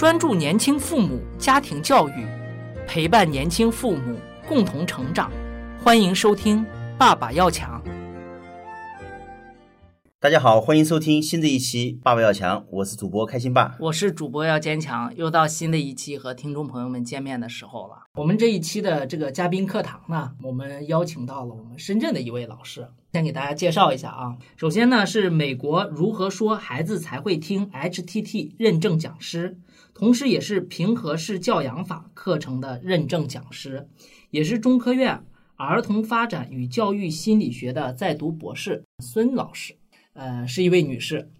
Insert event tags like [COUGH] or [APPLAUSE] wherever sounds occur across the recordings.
专注年轻父母家庭教育，陪伴年轻父母共同成长。欢迎收听《爸爸要强》。大家好，欢迎收听新的一期《爸爸要强》，我是主播开心爸。我是主播要坚强，又到新的一期和听众朋友们见面的时候了。我们这一期的这个嘉宾课堂呢，我们邀请到了我们深圳的一位老师，先给大家介绍一下啊。首先呢，是美国如何说孩子才会听 HTT 认证讲师，同时也是平和式教养法课程的认证讲师，也是中科院儿童发展与教育心理学的在读博士孙老师。呃，是一位女士，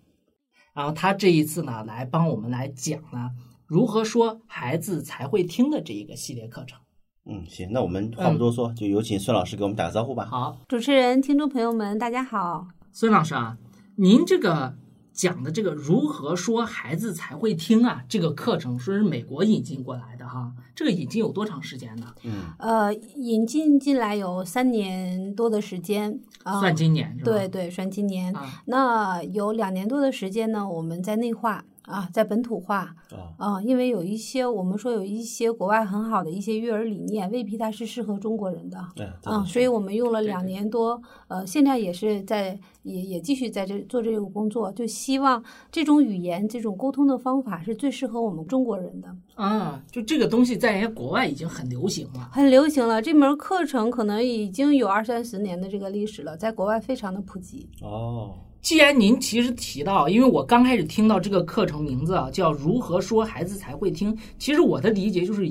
然后她这一次呢，来帮我们来讲呢，如何说孩子才会听的这一个系列课程。嗯，行，那我们话不多说，就有请孙老师给我们打个招呼吧。好，主持人、听众朋友们，大家好。孙老师啊，您这个讲的这个如何说孩子才会听啊，这个课程说是美国引进过来的哈，这个引进有多长时间呢？嗯，呃，引进进来有三年多的时间啊，算今年是吧？对对，算今年。啊，那有两年多的时间呢，我们在内化啊，在本土化哦，啊，因为有一些我们说有一些国外很好的一些育儿理念，未必它是适合中国人的。对，啊，所以我们用了两年多，呃，现在也是在也也继续在这做这个工作，就希望这种语言、这种沟通的方法是最适合我们中国人的，啊，就这个东西在人家国外已经很流行了。很流行了。这门课程可能已经有二三十年的这个历史了，在国外非常的普及。哦，既然您其实提到，因为我刚开始听到这个课程名字啊，叫“如何说孩子才会听”，其实我的理解就是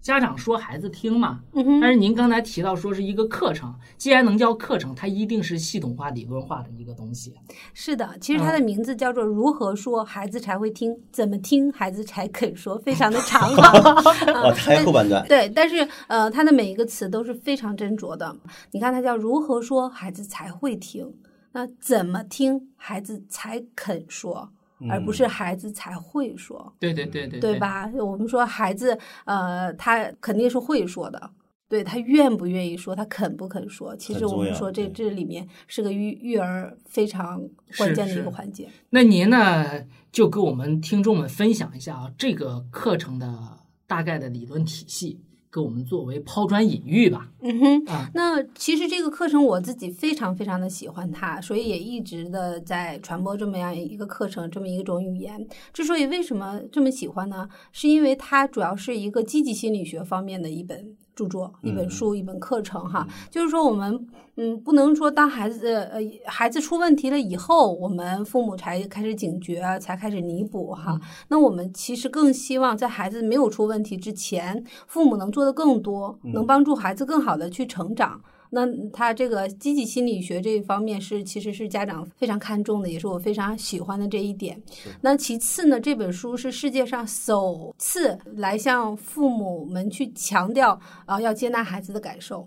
家长说孩子听嘛。嗯，但是您刚才提到说是一个课程，既然能叫课程，它一定是系统化、理论化的一个东西。是的，其实它的名字叫做“如何说孩子才会听，怎么听孩子才肯说”，非常的长啊。[LAUGHS] 哇，还有后半段。[LAUGHS] 对，但是呃，它的每一个词都是非常斟酌的。你看，它叫如何说孩子才会听，那怎么听孩子才肯说，而不是孩子才会说，对对对对对？吧？我们说孩子，呃，他肯定是会说的。对他愿不愿意说，他肯不肯说，其实我们说这这里面是个育育儿非常关键的一个环节。那您呢，就给我们听众们分享一下啊，这个课程的大概的理论体系，给我们作为抛砖引玉吧。嗯哼，啊，那其实这个课程我自己非常非常的喜欢它，所以也一直的在传播这么样一个课程，这么一种语言。之所以为什么这么喜欢呢？是因为它主要是一个积极心理学方面的一本著作、一本书、一本课程哈。就是说我们嗯，不能说当孩子呃孩子出问题了以后，我们父母才开始警觉，才开始弥补哈。那我们其实更希望在孩子没有出问题之前，父母能做的更多，能帮助孩子更好的去成长。那他这个积极心理学这一方面是，其实是家长非常看重的，也是我非常喜欢的这一点。那其次呢，这本书是世界上首次来向父母们去强调啊、要接纳孩子的感受。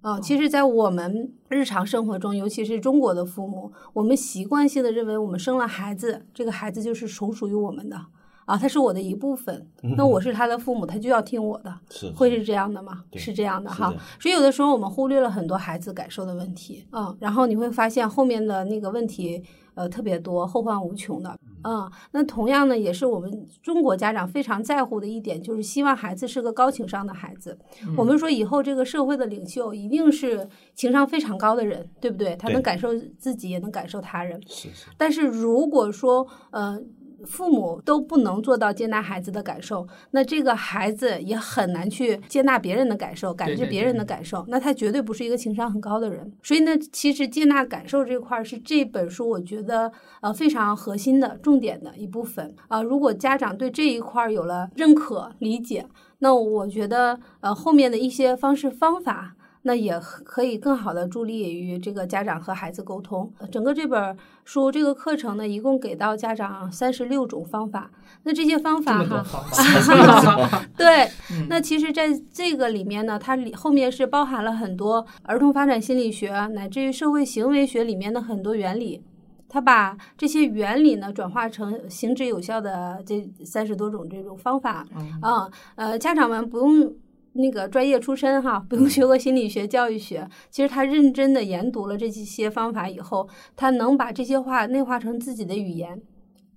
啊、其实，在我们日常生活中，尤其是中国的父母，我们习惯性的认为，我们生了孩子，这个孩子就是从属于我们的啊，他是我的一部分。那我是他的父母，他就要听我的。是会是这样的吗？是这样的哈。所以有的时候我们忽略了很多孩子感受的问题，嗯，然后你会发现后面的那个问题，呃，特别多，后患无穷的，嗯。那同样呢，也是我们中国家长非常在乎的一点，就是希望孩子是个高情商的孩子。我们说以后这个社会的领袖一定是情商非常高的人，对不对？他能感受自己，也能感受他人。是是，但是如果说，呃，父母都不能做到接纳孩子的感受，那这个孩子也很难去接纳别人的感受，感知别人的感受，那他绝对不是一个情商很高的人。所以呢，其实接纳感受这块儿是这本书我觉得呃非常核心的重点的一部分啊、如果家长对这一块儿有了认可理解，那我觉得呃后面的一些方式方法。那也可以更好的助力于这个家长和孩子沟通。呃整个这本书这个课程呢，一共给到家长三十六种方法。那这些方法哈，[LAUGHS] 对，嗯 [LAUGHS] 那其实在这个里面呢，它里后面是包含了很多儿童发展心理学乃至于社会行为学里面的很多原理。它把这些原理呢转化成行之有效的这三十多种这种方法嗯啊、呃，家长们不用那个专业出身哈，不用学过心理学、教育学，其实他认真的研读了这些方法以后，他能把这些话内化成自己的语言。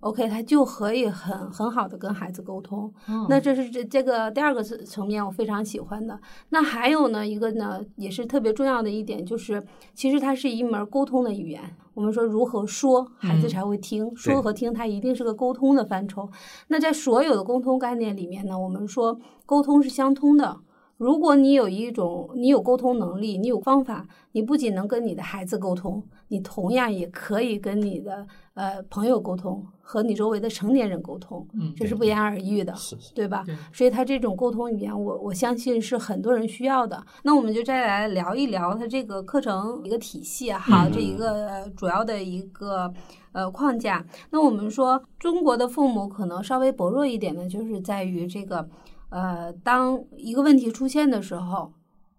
OK，他就可以很很好的跟孩子沟通。嗯那这是这这个第二个层层面，我非常喜欢的。那还有呢，一个呢也是特别重要的一点，就是其实它是一门沟通的语言。我们说如何说，孩子嗯才会听。说和听，它一定是个沟通的范畴。那在所有的沟通概念里面呢，我们说沟通是相通的。如果你有一种，你有沟通能力，你有方法，你不仅能跟你的孩子沟通，你同样也可以跟你的呃朋友沟通，和你周围的成年人沟通，嗯这是不言而喻的。是是，对吧？对所以他这种沟通语言，我我相信是很多人需要的。那我们就再来聊一聊他这个课程一个体系啊哈，嗯这一个呃主要的一个呃框架。那我们说中国的父母可能稍微薄弱一点的，就是在于这个呃，当一个问题出现的时候。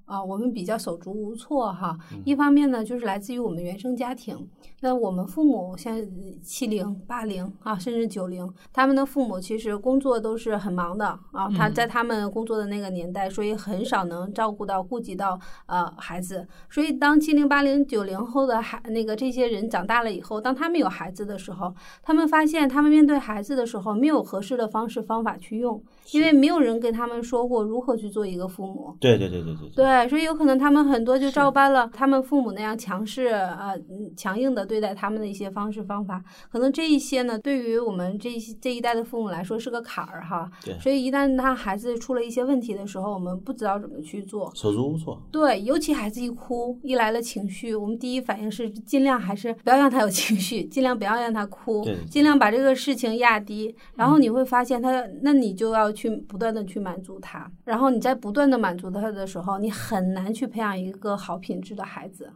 啊，我们比较手足无措哈。一方面呢，就是来自于我们原生家庭。那我们父母像七零、八零啊，甚至九零，他们的父母其实工作都是很忙的啊。他嗯在他们工作的那个年代，所以很少能照顾到、顾及到呃孩子。所以当七零、八零、九零后的孩那个这些人长大了以后，当他们有孩子的时候，他们发现他们面对孩子的时候没有合适的方式方法去用，因为没有人跟他们说过如何去做一个父母。对对对对对，对，所以有可能他们很多就照搬了他们父母那样强势呃嗯强硬的对待他们的一些方式方法，可能这一些呢，对于我们这一这一代的父母来说是个坎儿哈。对所以一旦他孩子出了一些问题的时候，我们不知道怎么去做。手足无措。对，尤其孩子一哭，一来了情绪，我们第一反应是尽量还是不要让他有情绪，尽量不要让他哭对对，对尽量把这个事情压低。然后你会发现他，那你就要去不断的去满足他，然后你在不断的满足他的时候，你很难去培养一个好品质的孩子，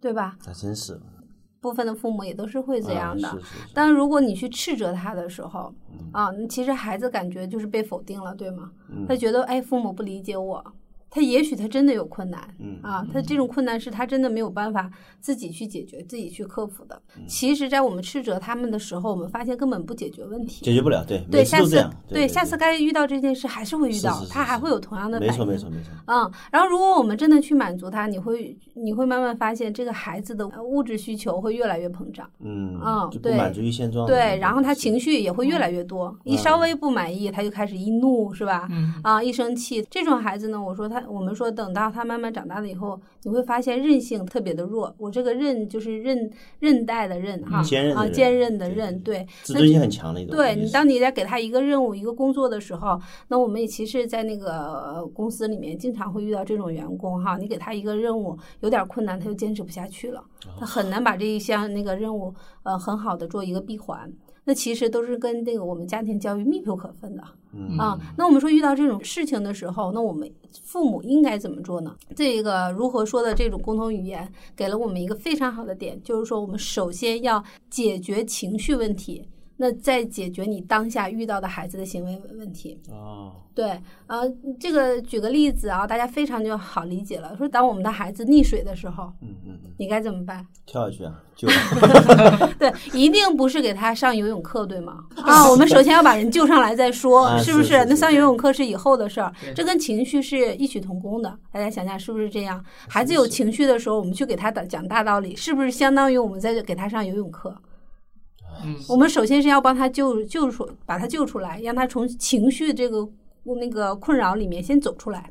对吧？那真是部分的父母也都是会这样的。啊是是是但如果你去斥责他的时候，嗯啊，其实孩子感觉就是被否定了，对吗？嗯他觉得哎，父母不理解我，他也许他真的有困难，嗯啊，他这种困难是他真的没有办法自己去解决、自己去克服的。嗯其实，在我们斥责他们的时候，我们发现根本不解决问题。解决不了，对，对，下次每次都这样，对下次该遇到这件事还是会遇到，他还会有同样的反应。没错没错没错，嗯，然后如果我们真的去满足他，你会你会慢慢发现这个孩子的呃物质需求会越来越膨胀。嗯嗯对满足于现状，对，然后他情绪绪也会越来越多，一稍微不满意，他就开始一怒，是吧？嗯啊，一生气，这种孩子呢，我说他，我们说等到他慢慢长大了以后，你会发现韧性特别的弱。我这个韧就是韧韧带的韧哈，啊，坚韧的韧坚韧的对韧，对。那自尊心很强的一种，对你，当你在给他一个任务、一个工作的时候，那我们也其实，在那个呃公司里面经常会遇到这种员工哈，你给他一个任务有点困难，他就坚持不下去了，他很难把这一项那个任务呃很好的做一个闭环。那其实都是跟这个我们家庭教育密不可分的。嗯啊，那我们说遇到这种事情的时候，那我们父母应该怎么做呢？这个如何说的这种共同语言，给了我们一个非常好的点，就是说我们首先要解决情绪问题，那再解决你当下遇到的孩子的行为问题。哦，对，呃，这个举个例子啊，大家非常就好理解了。说当我们的孩子溺水的时候，嗯嗯嗯，你该怎么办？跳下去啊，救，[LAUGHS] 对，一定不是给他上游泳课，对吗？啊，我们首先要把人救上来再说，啊 [LAUGHS] 是不是那上游泳课是以后的事儿，这跟情绪是异曲同工的。大家想想是不是这样？孩子有情绪的时候，我们去给他讲大道理，是不是相当于我们在给他上游泳课？嗯我们首先是要帮他救救出，把他救出来，让他从情绪这个那个困扰里面先走出来。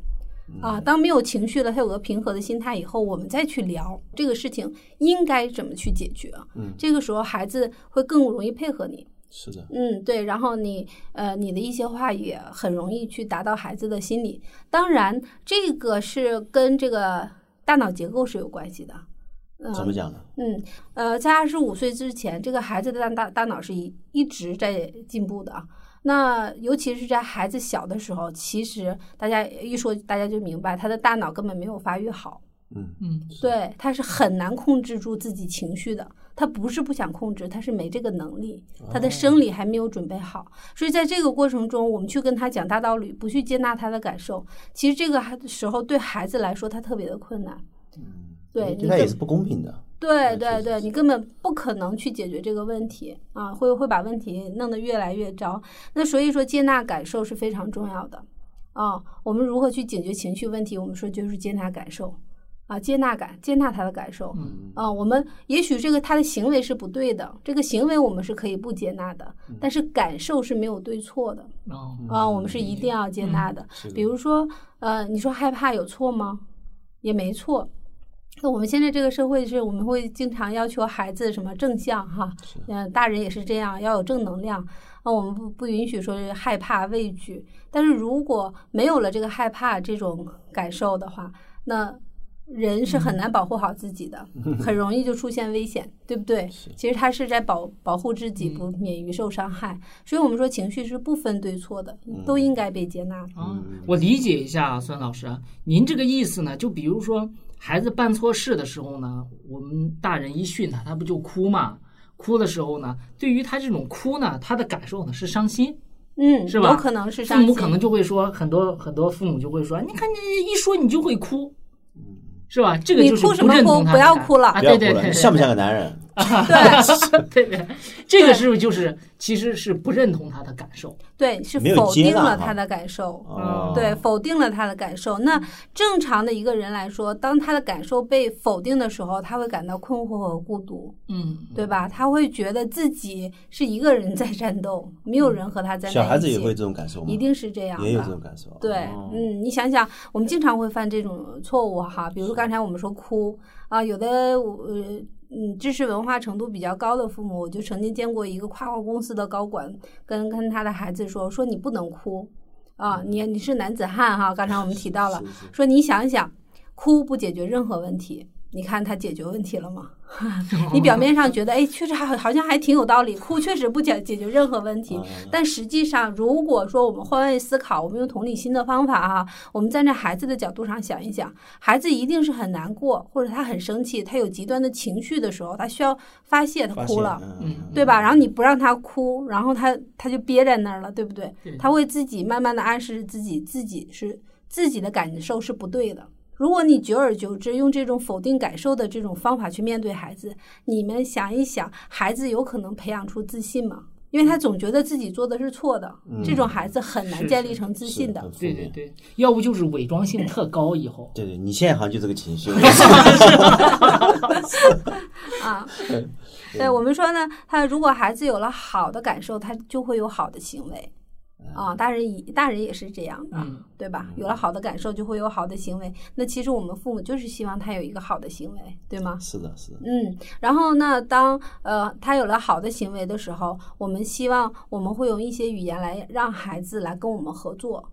啊，当没有情绪了，他有个平和的心态以后，我们再去聊这个事情应该怎么去解决。嗯这个时候孩子会更容易配合你。是的，嗯，对，然后你呃，你的一些话也很容易去达到孩子的心理。当然，这个是跟这个大脑结构是有关系的。嗯、怎么讲呢？嗯，呃，在二十五岁之前，这个孩子的大大大脑是一一直在进步的啊。那尤其是在孩子小的时候，其实大家一说，大家就明白他的大脑根本没有发育好，嗯嗯对，他是很难控制住自己情绪的。他不是不想控制，他是没这个能力，他的生理还没有准备好。所以在这个过程中，我们去跟他讲大道理，不去接纳他的感受，其实这个孩时候对孩子来说，他特别的困难。对你根对他也是不公平的，对对对对，你根本不可能去解决这个问题啊，会会把问题弄得越来越糟。那所以说，接纳感受是非常重要的啊。我们如何去解决情绪问题？我们说就是接纳感受啊，接纳感，接纳他的感受。嗯啊，我们也许这个他的行为是不对的，这个行为我们是可以不接纳的，但是感受是没有对错的哦，啊，我们是一定要接纳的比如说，呃，你说害怕有错吗？也没错。那我们现在这个社会是，我们会经常要求孩子什么正向哈，嗯、大人也是这样，要有正能量。那，我们不不允许说是害怕、畏惧。但是如果没有了这个害怕这种感受的话，那人是很难保护好自己的，[LAUGHS] 很容易就出现危险，对不对？其实他是在保保护自己，不免于受伤害。所以我们说情绪是不分对错的，都应该被接纳。啊，我理解一下啊，孙老师啊，您这个意思呢，就比如说孩子办错事的时候呢，我们大人一训他，他不就哭嘛？哭的时候呢，对于他这种哭呢，他的感受呢是伤心，嗯，是吧？有可能是父伤心，父母可能就会说，很多很多父母就会说，你看你一说你就会哭，是吧？这个你就是哭什么不认同他的不要感哭了啊，不要哭了，对对对，你像不像个男人？[LAUGHS] 对 [LAUGHS] 对，这个是不是就是其实是不认同他的感受？对，是否定了他的感受。哦，对，否定了他的感受。那正常的一个人来说，当他的感受被否定的时候，他会感到困惑和孤独，嗯，对吧？他会觉得自己是一个人在战斗，没有人和他在一起。小孩子也会这种感受吗？一定是这样的。也有这种感受。对，哦嗯，你想想，我们经常会犯这种错误哈，比如刚才我们说哭啊，有的呃嗯知识文化程度比较高的父母，我就曾经见过一个跨国公司的高管跟跟他的孩子说，说你不能哭啊，你你是男子汉哈，刚才我们提到了，说你想想，哭不解决任何问题。你看他解决问题了吗？[LAUGHS] 你表面上觉得，哎，确实还好像还挺有道理，哭确实不解解决任何问题。但实际上，如果说我们换位思考，我们用同理心的方法哈，我们站在孩子的角度上想一想，孩子一定是很难过，或者他很生气，他有极端的情绪的时候，他需要发泄，他哭了。嗯，对吧？然后你不让他哭，然后他他就憋在那儿了，对不对对？他会自己慢慢的暗示自己，自己是自己的感受是不对的。如果你久而久之用这种否定感受的这种方法去面对孩子，你们想一想，孩子有可能培养出自信吗？因为他总觉得自己做的是错的，这种孩子很难建立成自信的。对对对，要不就是伪装性特高，以后对对，你现在好像就这个情绪。啊，[LAUGHS] 对我们说呢，他如果孩子有了好的感受，他就会有好的行为。啊，大人也大人也是这样的，嗯对吧？有了好的感受，就会有好的行为。那其实我们父母就是希望他有一个好的行为，对吗？是的，是的，嗯，然后呢，当呃他有了好的行为的时候，我们希望我们会用一些语言来让孩子来跟我们合作，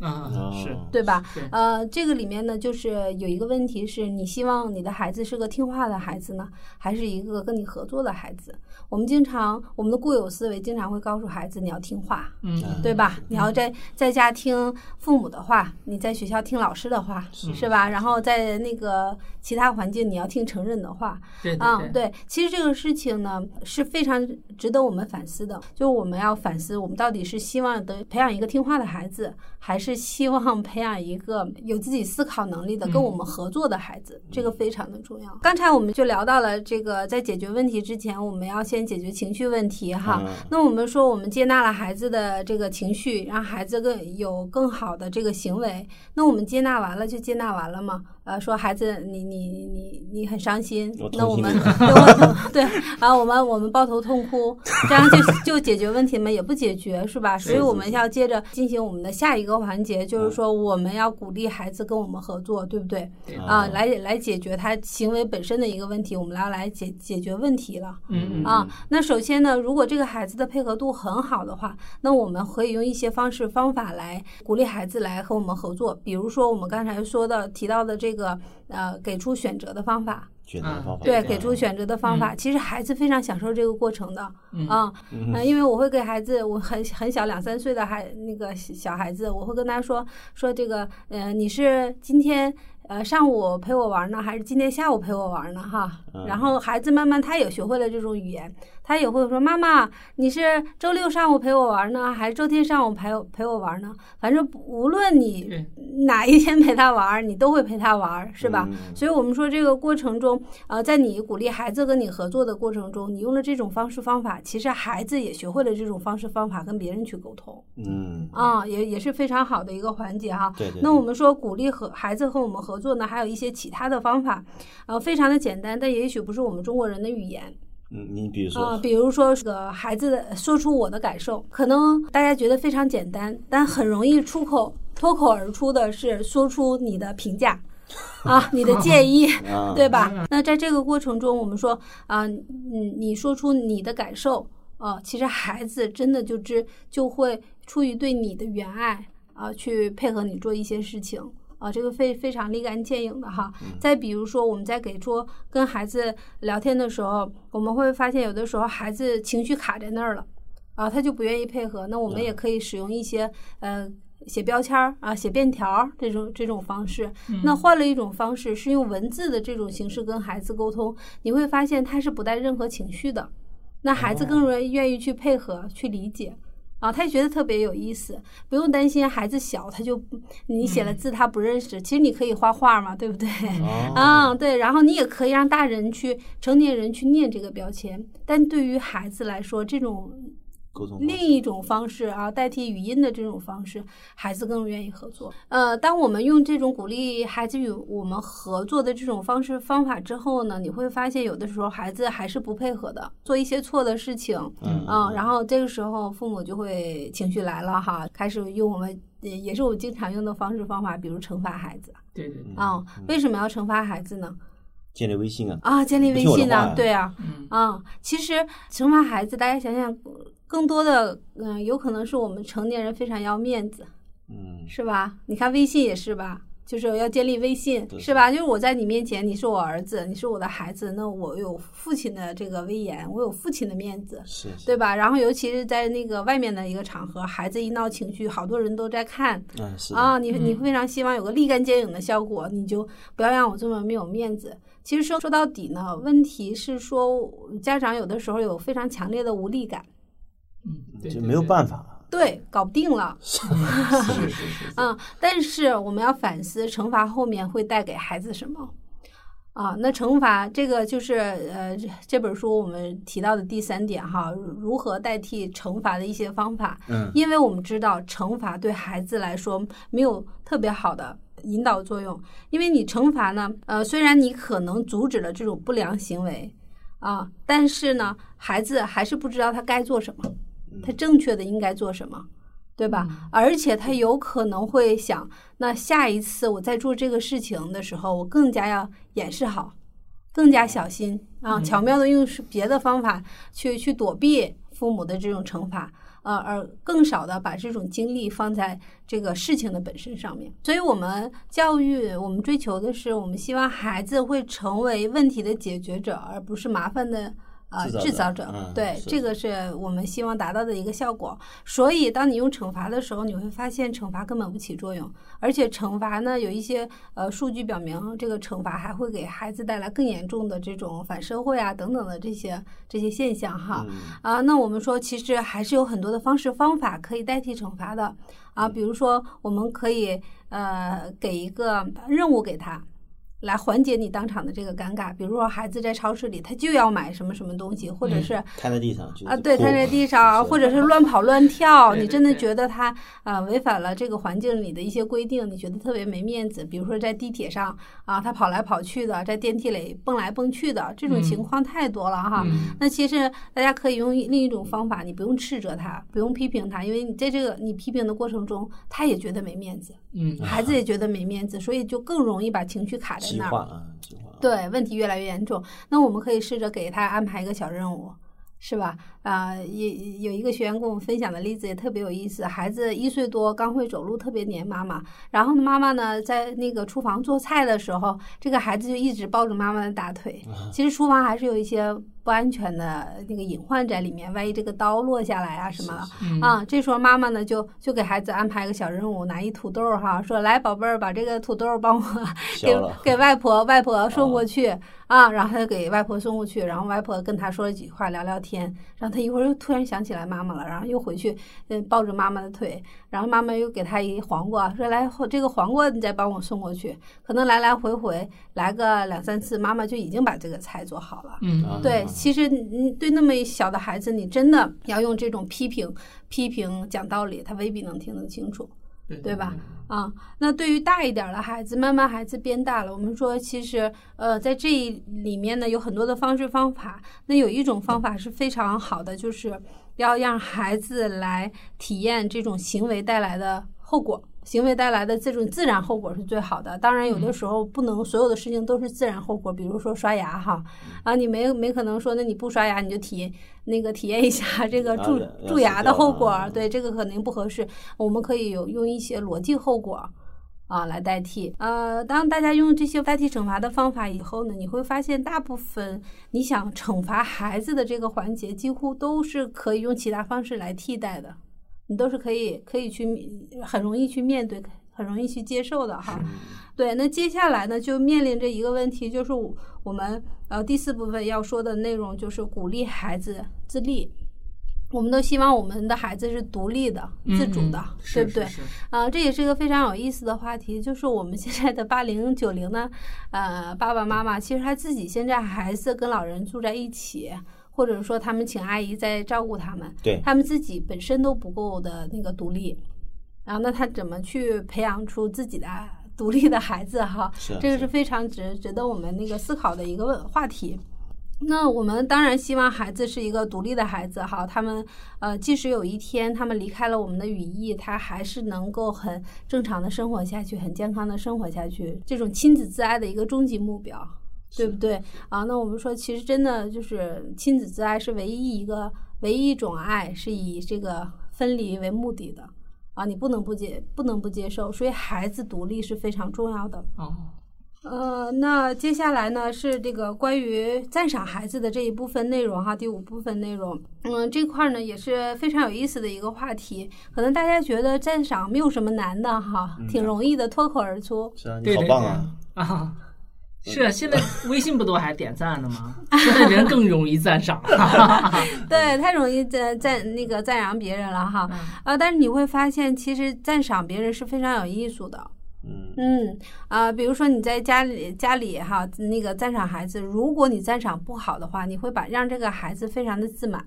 啊哦是对吧？呃，这个里面呢，就是有一个问题是你希望你的孩子是个听话的孩子呢，还是一个跟你合作的孩子？我们经常我们的固有思维经常会告诉孩子你要听话，嗯对吧？你要在在家听父母的话，你在学校听老师的话，是吧？然后在那个其他环境你要听成人的话，对对啊，对，对，其实这个事情呢是非常值得我们反思的，就我们要反思，我们到底是希望得培养一个听话的孩子，还是希望培养一个有自己思考能力的、跟我们合作的孩子？这个非常的重要。刚才我们就聊到了这个，在解决问题之前，我们要先解决情绪问题哈。嗯那我们说，我们接纳了孩子的这个情绪，让孩子更有更好的这个行为。那我们接纳完了就接纳完了吗？呃，说孩子你你你你很伤心我，那我们对我 [LAUGHS] 对，然后我们我们抱头痛哭，这样就就解决问题吗？也不解决是吧？所以我们要接着进行我们的下一个环节，就是说我们要鼓励孩子跟我们合作，对不对？对啊，来来解决他行为本身的一个问题，我们要来解解决问题了。嗯嗯啊，那首先呢，如果这个孩子的配合度很好的话，那我们可以用一些方式方法来鼓励孩子来和我们合作。比如说我们刚才说的提到的这个呃，给出选择的方法，选择的方法。对，对给出选择的方法，其实孩子非常享受这个过程的嗯啊。呃因为我会给孩子，我很很小两三岁的孩那个小孩子，我会跟他说说这个，呃，你是今天。呃，上午陪我玩呢，还是今天下午陪我玩呢？哈，然后孩子慢慢他也学会了这种语言，他也会说：“妈妈，你是周六上午陪我玩呢，还是周天上午陪我陪我玩呢？反正无论你哪一天陪他玩，你都会陪他玩，是吧？嗯所以我们说这个过程中，呃，在你鼓励孩子跟你合作的过程中，你用了这种方式方法，其实孩子也学会了这种方式方法跟别人去沟通嗯，啊，也也是非常好的一个环节哈。对对。那我们说鼓励和孩子和我们合作呢，还有一些其他的方法，呃，非常的简单，但也许不是我们中国人的语言。嗯，你比如说啊、说，比如说这个孩子的说出我的感受，可能大家觉得非常简单，但很容易出口脱口而出的是说出你的评价。啊，你的建议，[LAUGHS] 啊，对吧？那在这个过程中，我们说啊，嗯，你说出你的感受，啊，其实孩子真的就知就会出于对你的原爱啊，去配合你做一些事情。啊，这个非非常立竿见影的哈。再比如说，我们在给出跟孩子聊天的时候，我们会发现有的时候孩子情绪卡在那儿了，啊，他就不愿意配合。那我们也可以使用一些呃写标签儿啊、写便条儿这种这种方式。那换了一种方式，是用文字的这种形式跟孩子沟通，你会发现他是不带任何情绪的，那孩子更容易愿意去配合、去理解。啊，他也觉得特别有意思，不用担心孩子小，他就你写了字他不认识。其实你可以画画嘛，对不对？哦，啊，[LAUGHS] 对，然后你也可以让大人去、成年人去念这个标签，但对于孩子来说，这种沟通另一种方式啊，代替语音的这种方式，孩子更愿意合作。呃，当我们用这种鼓励孩子与我们合作的这种方式方法之后呢，你会发现有的时候孩子还是不配合的，做一些错的事情，嗯。嗯，然后这个时候父母就会情绪来了哈，开始用我们也也是我经常用的方式方法，比如惩罚孩子。对对对，啊、为什么要惩罚孩子呢？建立微信啊，啊，建立不微信呢、对啊，嗯。啊，其实惩罚孩子，大家想想，更多的嗯、有可能是我们成年人非常要面子，嗯，是吧？你看微信也是吧，就是要建立微信，是吧？就是我在你面前，你是我儿子，你是我的孩子，那我有父亲的这个威严，我有父亲的面子，是，是对吧？然后尤其是在那个外面的一个场合，孩子一闹情绪，好多人都在看，嗯，是，啊，你你非常希望有个立竿见影的效果，你就不要让我这么没有面子。其实说说到底呢，问题是说家长有的时候有非常强烈的无力感，就没有办法，对，搞不定了，是是是是，[LAUGHS] 嗯，但是我们要反思惩罚后面会带给孩子什么。啊，那惩罚这个就是呃，这这本书我们提到的第三点哈，如何代替惩罚的一些方法。嗯，因为我们知道惩罚对孩子来说没有特别好的引导作用，因为你惩罚呢，呃，虽然你可能阻止了这种不良行为啊，但是呢，孩子还是不知道他该做什么，他正确的应该做什么。对吧？而且他有可能会想，那下一次我在做这个事情的时候，我更加要掩饰好，更加小心啊，嗯巧妙的用别的方法去去躲避父母的这种惩罚，呃，而更少的把这种精力放在这个事情的本身上面。所以，我们教育，我们追求的是，我们希望孩子会成为问题的解决者，而不是麻烦的。呃，制造者对，这个是我们希望达到的一个效果。所以，当你用惩罚的时候，你会发现惩罚根本不起作用，而且惩罚呢，有一些呃数据表明，这个惩罚还会给孩子带来更严重的这种反社会啊等等的这些这些现象哈。嗯啊，那我们说，其实还是有很多的方式方法可以代替惩罚的啊，比如说，我们可以呃给一个任务给他。来缓解你当场的这个尴尬，比如说孩子在超市里，他就要买什么什么东西，或者是瘫在地上啊，对，哭瘫在地 [LAUGHS] 上，或者是乱跑乱跳，对对你真的觉得他啊违反了这个环境里的一些规定，你觉得特别没面子。比如说在地铁上啊，他跑来跑去的，在电梯里蹦来蹦去的，这种情嗯况太多了哈。嗯那其实大家可以用另一种方法，你不用斥责他，不用批评他，因为你在这个你批评的过程中，他也觉得没面子，嗯孩子也觉得没面子，所以就更容易把情绪卡在那对，问题越来越严重。那我们可以试着给他安排一个小任务，是吧？啊、有有一个学员跟我们分享的例子也特别有意思。孩子一岁多，刚会走路，特别黏妈妈。然后呢，妈妈呢在那个厨房做菜的时候，这个孩子就一直抱着妈妈的大腿。其实厨房还是有一些不安全的那个隐患在里面，万一这个刀落下来啊什么的。嗯啊，这时候妈妈呢就就给孩子安排一个小任务，拿一土豆儿哈，说来宝贝儿，把这个土豆儿帮我给给外婆，外婆送过去、啊，然后他就给外婆送过去，然后外婆跟他说了几句话，聊聊天，然后他一会儿又突然想起来妈妈了，然后又回去，嗯，抱着妈妈的腿，然后妈妈又给他一黄瓜，说来这个黄瓜你再帮我送过去，可能来来回回来个两三次，妈妈就已经把这个菜做好了。嗯啊对，其实你对那么小的孩子，你真的要用这种批评、批评讲道理，他未必能听得清楚。对吧？啊，那对于大一点儿的孩子，慢慢孩子变大了，我们说其实呃，在这里面呢有很多的方式方法。那有一种方法是非常好的，就是要让孩子来体验这种行为带来的后果。行为带来的这种自然后果是最好的。当然，有的时候不能所有的事情都是自然后果。比如说刷牙哈，啊，你没没可能说，那你不刷牙你就体那个体验一下这个蛀蛀牙的后果。对，这个肯定不合适。我们可以有用一些逻辑后果啊来代替。呃，当大家用这些代替惩罚的方法以后呢，你会发现大部分你想惩罚孩子的这个环节，几乎都是可以用其他方式来替代的。你都是可以可以去很容易去面对，很容易去接受的哈。对，那接下来呢，就面临着一个问题，就是我们呃第四部分要说的内容就是鼓励孩子自立。我们都希望我们的孩子是独立的、自主的，对不对？啊，这也是一个非常有意思的话题，就是我们现在的八零九零呢，呃，爸爸妈妈其实他自己现在孩子跟老人住在一起。或者说他们请阿姨在照顾他们，对他们自己本身都不够的那个独立，然后那他怎么去培养出自己的独立的孩子哈？这个是非常值值得我们那个思考的一个问话题。那我们当然希望孩子是一个独立的孩子哈，他们呃，即使有一天他们离开了我们的羽翼，他还是能够很正常的生活下去，很健康的生活下去，这种亲子自爱的一个终极目标。对不对啊？那我们说，其实真的就是亲子之爱是唯一一个、唯一一种爱是以这个分离为目的的啊！你不能不接，不能不接受，所以孩子独立是非常重要的。哦，呃，那接下来呢是这个关于赞赏孩子的这一部分内容哈，第五部分内容。嗯，这块呢也是非常有意思的一个话题。可能大家觉得赞赏没有什么难的哈，挺容易的，脱口而出。是啊，你好棒啊！啊。是啊，现在微信不都还点赞呢吗？[LAUGHS] 现在人更容易赞赏，[LAUGHS] 对，太容易赞赞那个赞扬别人了哈。啊，但是你会发现，其实赞赏别人是非常有艺术的。嗯嗯啊，比如说你在家里家里哈，那个赞赏孩子，如果你赞赏不好的话，你会把让这个孩子非常的自满。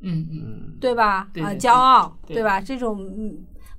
嗯嗯，对吧？啊，骄傲，对吧？这种。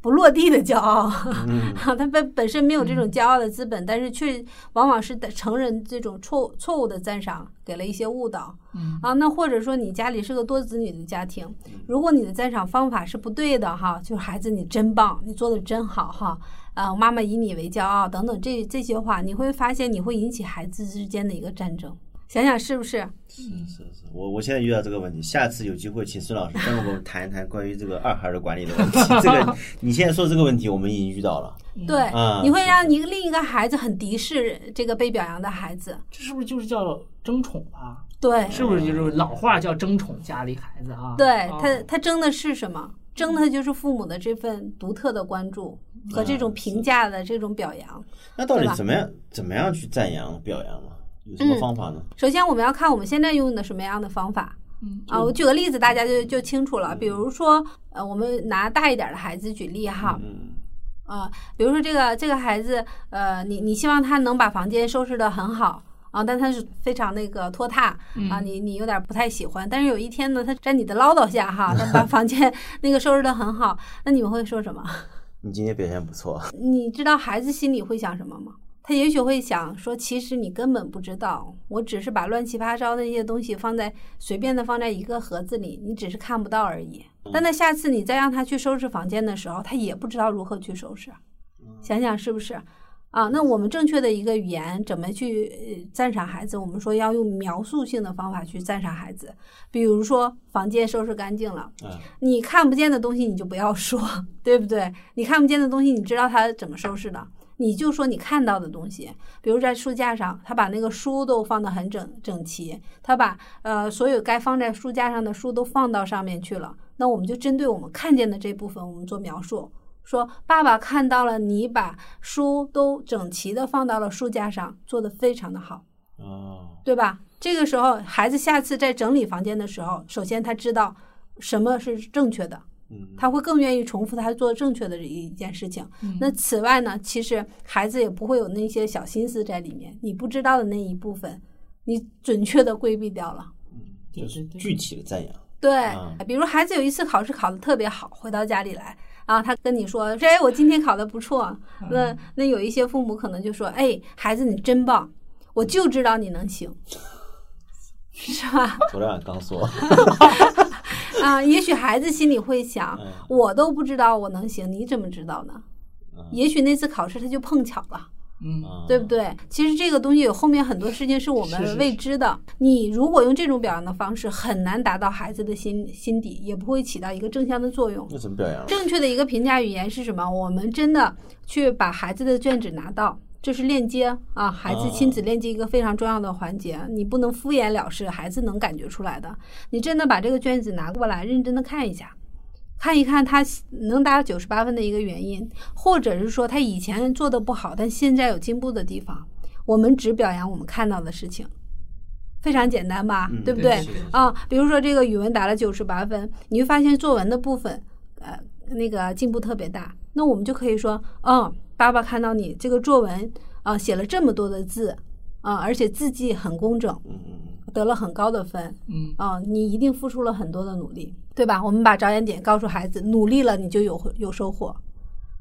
不落地的骄傲，[LAUGHS] 他本本身没有这种骄傲的资本，但是却往往是成人这种错错误的赞赏给了一些误导。啊，那或者说你家里是个多子女的家庭，如果你的赞赏方法是不对的哈，就孩子你真棒，你做的真好哈，啊，妈妈以你为骄傲等等这这些话，你会发现你会引起孩子之间的一个战争。想想是不是？是是是，我我现在遇到这个问题，下次有机会请孙老师跟 [LAUGHS] 我们谈一谈关于这个二孩的管理的问题。[LAUGHS] 这个 [LAUGHS] 你现在说这个问题，我们已经遇到了。对，你会让你另一个孩子很敌视这个被表扬的孩子，这是不是就是叫争宠啊？对，是不是就是老话叫争宠家里孩子啊？对他，他争的是什么？争的就是父母的这份独特的关注和这种评价的这种表扬。那到底怎么样？怎么样去赞扬表扬呢？有什么方法呢？首先，我们要看我们现在用的什么样的方法。嗯啊，我举个例子，大家就就清楚了。比如说，呃，我们拿大一点的孩子举例哈。嗯。啊，比如说这个这个孩子，呃，你你希望他能把房间收拾的很好啊，但他是非常那个拖沓啊，你你有点不太喜欢。但是有一天呢，他在你的唠叨下哈，[LAUGHS] 他把房间那个收拾的很好，那你们会说什么？[LAUGHS] 你今天表现不错。[LAUGHS] 你知道孩子心里会想什么吗？他也许会想说，其实你根本不知道，我只是把乱七八糟的那些东西放在随便的放在一个盒子里，你只是看不到而已。但那下次你再让他去收拾房间的时候，他也不知道如何去收拾。想想是不是？啊，那我们正确的一个语言怎么去赞赏孩子？我们说要用描述性的方法去赞赏孩子，比如说房间收拾干净了，你看不见的东西你就不要说，[LAUGHS] 对不对？你看不见的东西，你知道他怎么收拾的？你就说你看到的东西，比如在书架上，他把那个书都放得很整整齐，他把呃所有该放在书架上的书都放到上面去了。那我们就针对我们看见的这部分，我们做描述，说爸爸看到了你把书都整齐的放到了书架上，做的非常的好，哦，对吧？这个时候，孩子下次在整理房间的时候，首先他知道什么是正确的。他会更愿意重复他做正确的一件事情。那此外呢，其实孩子也不会有那些小心思在里面，你不知道的那一部分，你准确的规避掉了。嗯，就是具体的赞扬。对，比如孩子有一次考试考的特别好，回到家里来，啊，他跟你说，说哎，我今天考的不错。那那有一些父母可能就说，哎，孩子你真棒，我就知道你能行，是吧？[LAUGHS] 昨天晚上刚说，[LAUGHS] 啊，也许孩子心里会想，嗯我都不知道我能行，你怎么知道呢？也许那次考试他就碰巧了。嗯啊对不对？其实这个东西有后面很多事情是我们未知的。你如果用这种表扬的方式，很难达到孩子的心心底，也不会起到一个正向的作用。那怎么表扬？正确的一个评价语言是什么？我们真的去把孩子的卷子拿到，这是链接啊，孩子亲子链接一个非常重要的环节。你不能敷衍了事，孩子能感觉出来的。你真的把这个卷子拿过来，认真的看一下。看一看他能达九十八分的一个原因，或者是说他以前做的不好，但现在有进步的地方。我们只表扬我们看到的事情，非常简单吧，嗯对不对啊？比如说这个语文打了九十八分，你会发现作文的部分，呃，那个进步特别大。那我们就可以说，嗯，爸爸看到你这个作文啊、写了这么多的字啊、而且字迹很工整，嗯嗯得了很高的分，嗯啊、你一定付出了很多的努力，对吧？我们把着眼点告诉孩子，努力了你就有有收获，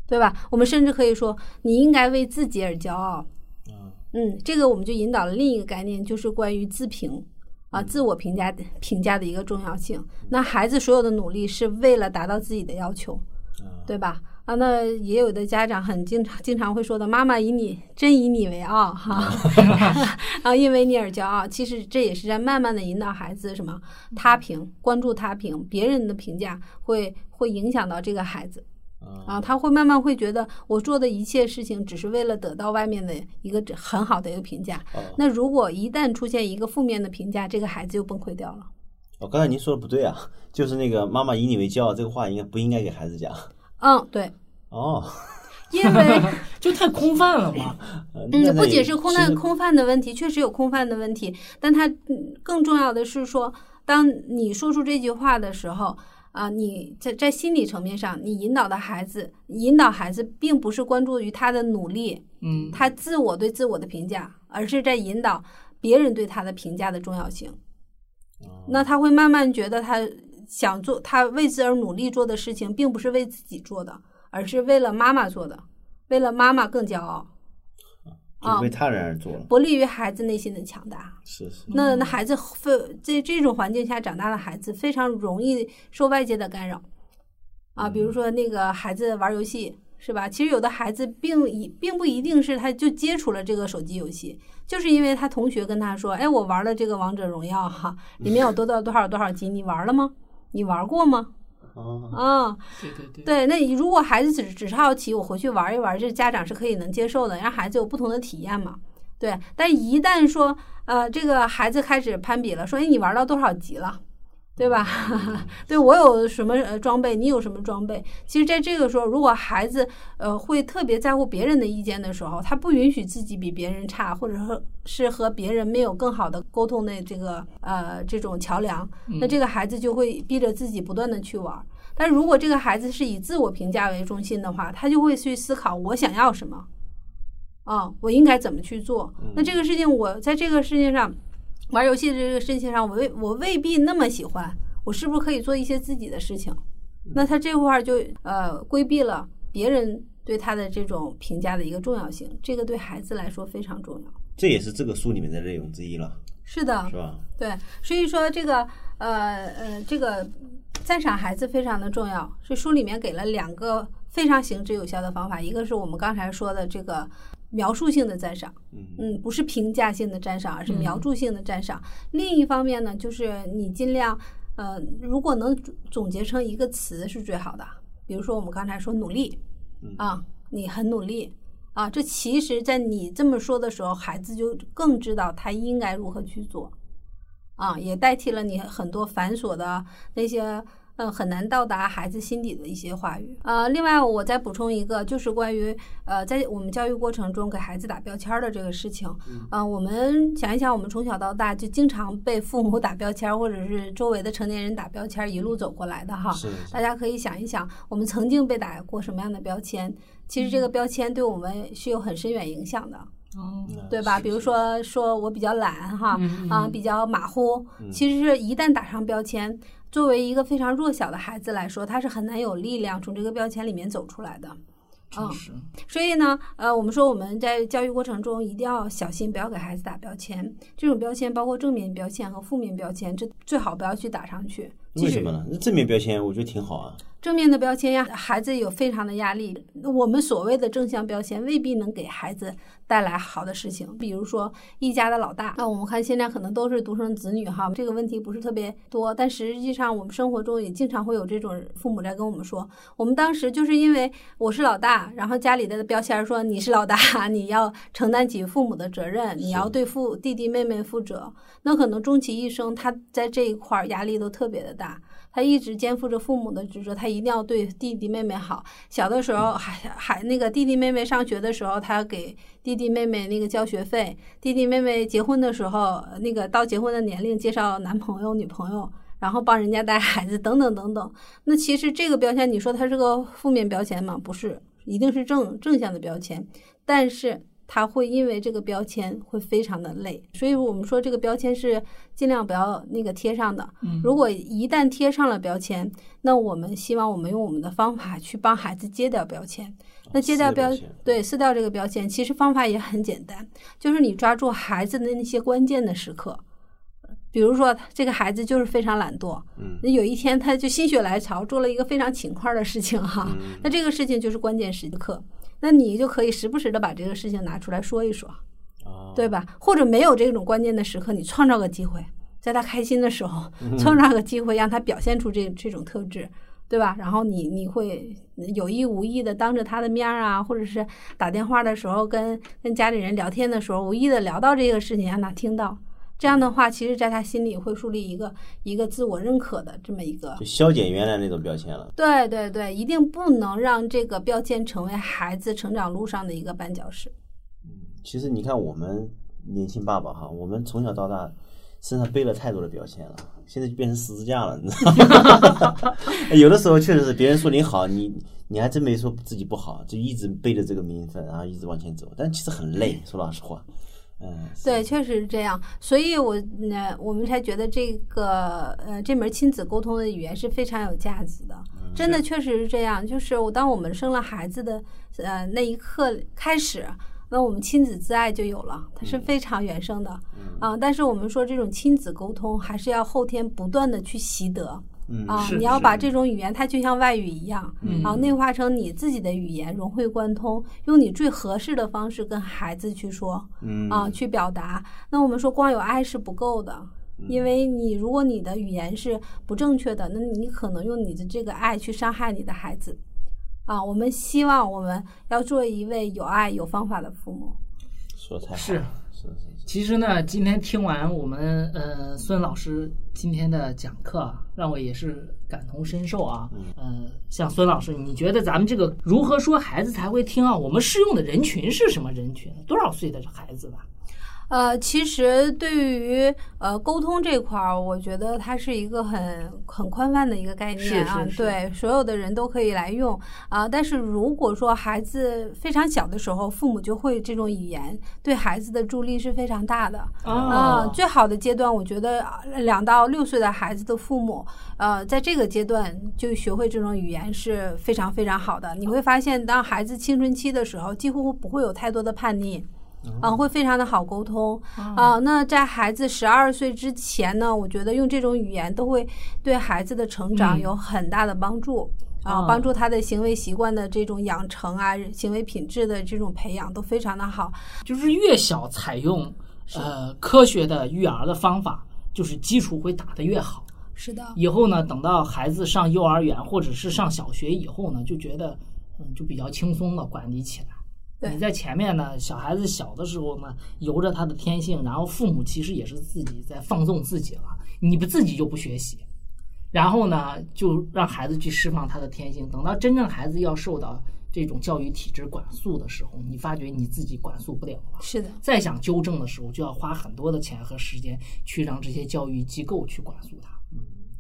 对吧？我们甚至可以说，你应该为自己而骄傲。嗯嗯，这个我们就引导了另一个概念，就是关于自评啊，自我评价评价的一个重要性。那孩子所有的努力是为了达到自己的要求，嗯对吧？啊，那也有的家长很经常经常会说的，妈妈以你真以你为傲哈，[LAUGHS] 啊，因为你而骄傲。其实这也是在慢慢的引导孩子什么他评，关注他评，别人的评价会会影响到这个孩子。嗯啊，他会慢慢会觉得我做的一切事情只是为了得到外面的一个很好的一个评价。哦那如果一旦出现一个负面的评价，这个孩子就崩溃掉了。哦，刚才您说的不对啊，就是那个“妈妈以你为骄傲”这个话，应该不应该给孩子讲？嗯，对，哦，[LAUGHS] 因为 [LAUGHS] 就太空泛了嘛。嗯，不仅是空泛空泛的问题，确实有空泛的问题，但它嗯更重要的是说，当你说出这句话的时候。啊，你在在心理层面上，你引导的孩子，引导孩子，并不是关注于他的努力，嗯他自我对自我的评价，而是在引导别人对他的评价的重要性。哦那他会慢慢觉得，他想做，他为之而努力做的事情，并不是为自己做的，而是为了妈妈做的，为了妈妈更骄傲，啊为他人而做了，不利于孩子内心的强大。是是，那那孩子非在这种环境下长大的孩子，非常容易受外界的干扰啊，比如说那个孩子玩游戏。是吧？其实有的孩子并一并不一定是他就接触了这个手机游戏，就是因为他同学跟他说：“哎，我玩了这个王者荣耀哈，里面有多到多少多少级，你玩了吗？你玩过吗？”哦，啊，对对对，对，那你如果孩子只只是好奇，我回去玩一玩，这家长是可以能接受的，让孩子有不同的体验嘛。对，但一旦说，呃，这个孩子开始攀比了，说，哎，你玩到多少级了？对吧？[LAUGHS] 对我有什么呃装备，你有什么装备？其实，在这个时候，如果孩子呃会特别在乎别人的意见的时候，他不允许自己比别人差，或者说是和别人没有更好的沟通的这个呃这种桥梁，那这个孩子就会逼着自己不断的去玩。但如果这个孩子是以自我评价为中心的话，他就会去思考我想要什么，啊，我应该怎么去做？那这个事情，我在这个事情上玩游戏的这个事情上，我未我未必那么喜欢，我是不是可以做一些自己的事情？那他这块儿就呃规避了别人对他的这种评价的一个重要性，这个对孩子来说非常重要。这也是这个书里面的内容之一了，是的，是吧？对，所以说这个呃呃，这个赞赏孩子非常的重要。是书里面给了两个非常行之有效的方法，一个是我们刚才说的这个描述性的赞赏，嗯嗯，不是评价性的赞赏，而是描嗯述性的赞赏。另一方面呢，就是你尽量呃，如果能总总结成一个词是最好的。比如说我们刚才说努力嗯啊，你很努力。啊，这其实，在你这么说的时候，孩子就更知道他应该如何去做。啊，也代替了你很多繁琐的那些，嗯，很难到达孩子心底的一些话语。呃，另外我再补充一个，就是关于呃，在我们教育过程中给孩子打标签儿的这个事情。嗯、我们想一想，我们从小到大就经常被父母打标签儿，或者是周围的成年人打标签儿，一路走过来的哈。是是大家可以想一想，我们曾经被打过什么样的标签？其实这个标签对我们是有很深远影响的。哦，对吧？比如说，说我比较懒哈，嗯啊，比较马虎。其实是一旦打上标签，作为一个非常弱小的孩子来说，他是很难有力量从这个标签里面走出来的。真是，所以呢，呃，我们说我们在教育过程中一定要小心，不要给孩子打标签。这种标签包括正面标签和负面标签，这最好不要去打上去。为什么呢？那正面标签我觉得挺好啊。正面的标签让孩子有非常的压力。我们所谓的正向标签未必能给孩子带来好的事情。比如说一家的老大，那我们看现在可能都是独生子女哈，这个问题不是特别多，但实际上我们生活中也经常会有这种父母在跟我们说，我们当时就是因为我是老大，然后家里的标签说你是老大，[LAUGHS] 你要承担起父母的责任，你要对父弟弟妹妹负责。那可能终其一生，他在这一块儿压力都特别的大。他一直肩负着父母的职责，他一定要对弟弟妹妹好。小的时候还还那个弟弟妹妹上学的时候，他给弟弟妹妹那个交学费；弟弟妹妹结婚的时候，那个到结婚的年龄介绍男朋友女朋友，然后帮人家带孩子等等等等。那其实这个标签，你说它是个负面标签吗？不是，一定是正正向的标签。但是他会因为这个标签会非常的累，所以我们说这个标签是尽量不要那个贴上的。嗯如果一旦贴上了标签，那我们希望我们用我们的方法去帮孩子揭掉标签。那揭掉标对撕掉这个标签，其实方法也很简单，就是你抓住孩子的那些关键的时刻。比如说，这个孩子就是非常懒惰，嗯那有一天他就心血来潮做了一个非常勤快的事情哈，嗯那这个事情就是关键时刻，那你就可以时不时的把这个事情拿出来说一说，啊，对吧？或者没有这种关键的时刻，你创造个机会，在他开心的时候，创造个机会让他表现出这这种特质，对吧？然后你你会有意无意的当着他的面儿啊，或者是打电话的时候跟跟家里人聊天的时候，无意的聊到这个事情，让他听到。这样的话，其实在他心里会树立一个一个自我认可的这么一个就消减原来那种标签了。对对对，一定不能让这个标签成为孩子成长路上的一个绊脚石。嗯其实你看我们年轻爸爸哈，我们从小到大身上背了太多的标签了，现在就变成十字架了，你知道吗？[LAUGHS] 有的时候确实是别人说你好，你你还真没说自己不好，就一直背着这个名分，然后一直往前走，但其实很累，说老实话，嗯，对，确实是这样，所以我呢，我们才觉得这个呃这门亲子沟通的语言是非常有价值的。真的确实是这样，就是我当我们生了孩子的呃那一刻开始，那我们亲子之爱就有了，它是非常原生的啊。但是我们说这种亲子沟通还是要后天不断的去习得。嗯啊，你要把这种语言，它就像外语一样，嗯啊，内化成你自己的语言，融会贯通，用你最合适的方式跟孩子去说，嗯啊，去表达。那我们说光有爱是不够的，因为你如果你的语言是不正确的，那你可能用你的这个爱去伤害你的孩子。啊，我们希望我们要做一位有爱、有方法的父母。说得太好是是，其实呢，今天听完我们呃孙老师今天的讲课啊，让我也是感同身受啊。嗯呃，像孙老师，你觉得咱们这个如何说孩子才会听啊？我们适用的人群是什么人群？多少岁的孩子吧？呃，其实对于呃沟通这块儿，我觉得它是一个很很宽泛的一个概念啊，是是是对，所有的人都可以来用啊、但是如果说孩子非常小的时候，父母就会这种语言，对孩子的助力是非常大的。啊、哦，最好的阶段，我觉得呃两到六岁的孩子的父母，呃，在这个阶段就学会这种语言是非常非常好的。你会发现，当孩子青春期的时候，几乎不会有太多的叛逆。啊、会非常的好沟通啊、那在孩子十二岁之前呢，我觉得用这种语言都会对孩子的成长嗯有很大的帮助。啊，哦帮助他的行为习惯的这种养成啊，行为品质的这种培养都非常的好。就是越小采用呃科学的育儿的方法，就是基础会打得越好。是的，以后呢，等到孩子上幼儿园或者是上小学以后呢，就觉得嗯就比较轻松的管理起来。对你在前面呢，小孩子小的时候呢，由着他的天性，然后父母其实也是自己在放纵自己了，你不自己就不学习，然后呢，就让孩子去释放他的天性。等到真正孩子要受到这种教育体制管束的时候，你发觉你自己管束不了了。是的，再想纠正的时候，就要花很多的钱和时间去让这些教育机构去管束他。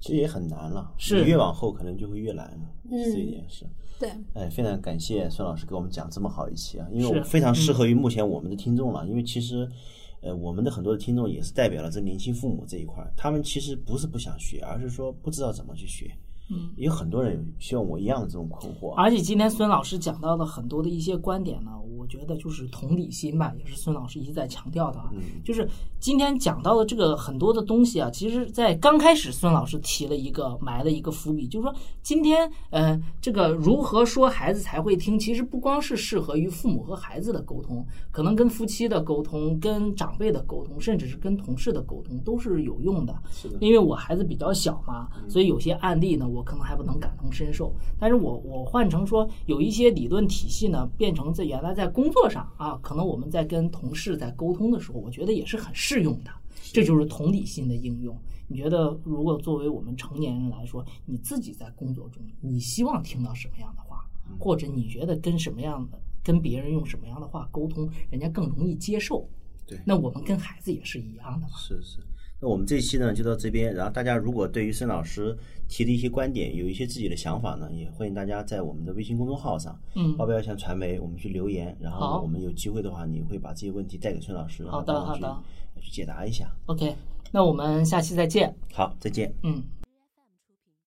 其实也很难了，是越往后可能就会越难了，嗯这一点是。对，哎，非常感谢孙老师给我们讲这么好一期啊，因为我非常适合于目前我们的听众了。因为其实，呃，我们的很多的听众也是代表了这年轻父母这一块，他们其实不是不想学，而是说不知道怎么去学。嗯，也有很多人像我一样的这种困惑。而且今天孙老师讲到的很多的一些观点呢，我觉得就是同理心吧，也是孙老师一直在强调的啊。嗯就是今天讲到的这个很多的东西啊，其实在刚开始孙老师提了一个埋了一个伏笔，就是说今天呃这个如何说孩子才会听，其实不光是适合于父母和孩子的沟通，可能跟夫妻的沟通、跟长辈的沟通，甚至是跟同事的沟通都是有用的。是的，因为我孩子比较小嘛，所以有些案例呢，我可能还不能感同身受。但是我我换成说，有一些理论体系呢，变成在原来在工作上啊，可能我们在跟同事在沟通的时候，我觉得也是很适用的。这就是同理心的应用。你觉得，如果作为我们成年人来说，你自己在工作中，你希望听到什么样的话，或者你觉得跟什么样的跟别人用什么样的话沟通，人家更容易接受？对那我们跟孩子也是一样的嘛。是是。那我们这一期呢就到这边，然后大家如果对于孙老师提的一些观点有一些自己的想法呢，也欢迎大家在我们的微信公众号上嗯“报标强传媒”我们去留言，然好后我们有机会的话，你会把这些问题带给孙老师，然后好的好的去解答一下。OK，那我们下期再见。好，再见。嗯。